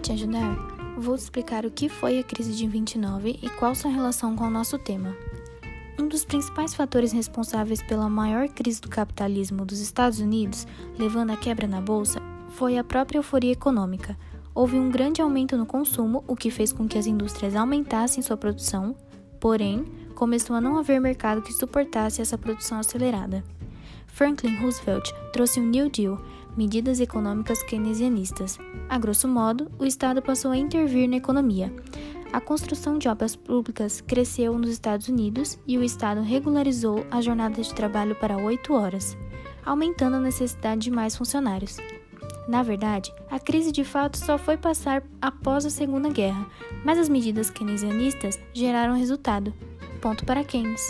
te ajudar, vou te explicar o que foi a crise de 29 e qual sua relação com o nosso tema. Um dos principais fatores responsáveis pela maior crise do capitalismo dos Estados Unidos, levando à quebra na bolsa, foi a própria euforia econômica. Houve um grande aumento no consumo, o que fez com que as indústrias aumentassem sua produção, porém, começou a não haver mercado que suportasse essa produção acelerada. Franklin Roosevelt trouxe o New Deal, medidas econômicas keynesianistas. A grosso modo, o Estado passou a intervir na economia. A construção de obras públicas cresceu nos Estados Unidos e o Estado regularizou a jornada de trabalho para oito horas, aumentando a necessidade de mais funcionários. Na verdade, a crise de fato só foi passar após a Segunda Guerra, mas as medidas keynesianistas geraram resultado. Ponto para Keynes.